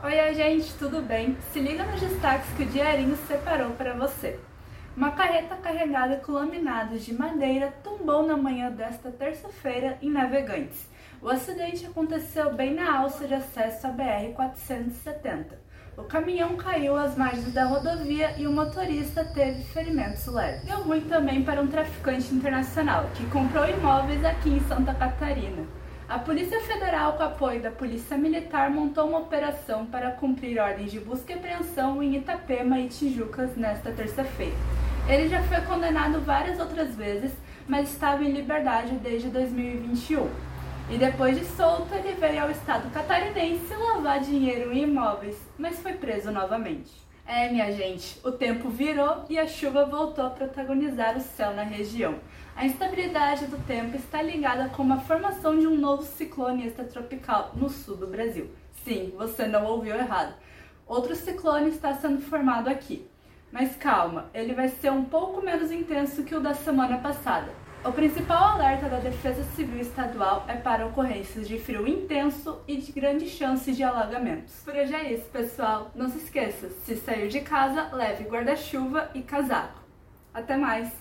Oi, gente, tudo bem? Se liga nos destaques que o Diarinho separou para você. Uma carreta carregada com laminados de madeira tombou na manhã desta terça-feira em Navegantes. O acidente aconteceu bem na alça de acesso à BR-470. O caminhão caiu às margens da rodovia e o motorista teve ferimentos leves. Deu ruim também para um traficante internacional que comprou imóveis aqui em Santa Catarina. A Polícia Federal, com apoio da Polícia Militar, montou uma operação para cumprir ordens de busca e apreensão em Itapema e Tijucas nesta terça-feira. Ele já foi condenado várias outras vezes, mas estava em liberdade desde 2021. E depois de solto, ele veio ao estado catarinense lavar dinheiro em imóveis, mas foi preso novamente. É, minha gente, o tempo virou e a chuva voltou a protagonizar o céu na região. A instabilidade do tempo está ligada com a formação de um novo ciclone extratropical no sul do Brasil. Sim, você não ouviu errado. Outro ciclone está sendo formado aqui. Mas calma, ele vai ser um pouco menos intenso que o da semana passada. O principal alerta da Defesa Civil Estadual é para ocorrências de frio intenso e de grandes chances de alagamentos. Por hoje é isso, pessoal. Não se esqueça, se sair de casa, leve guarda-chuva e casaco. Até mais!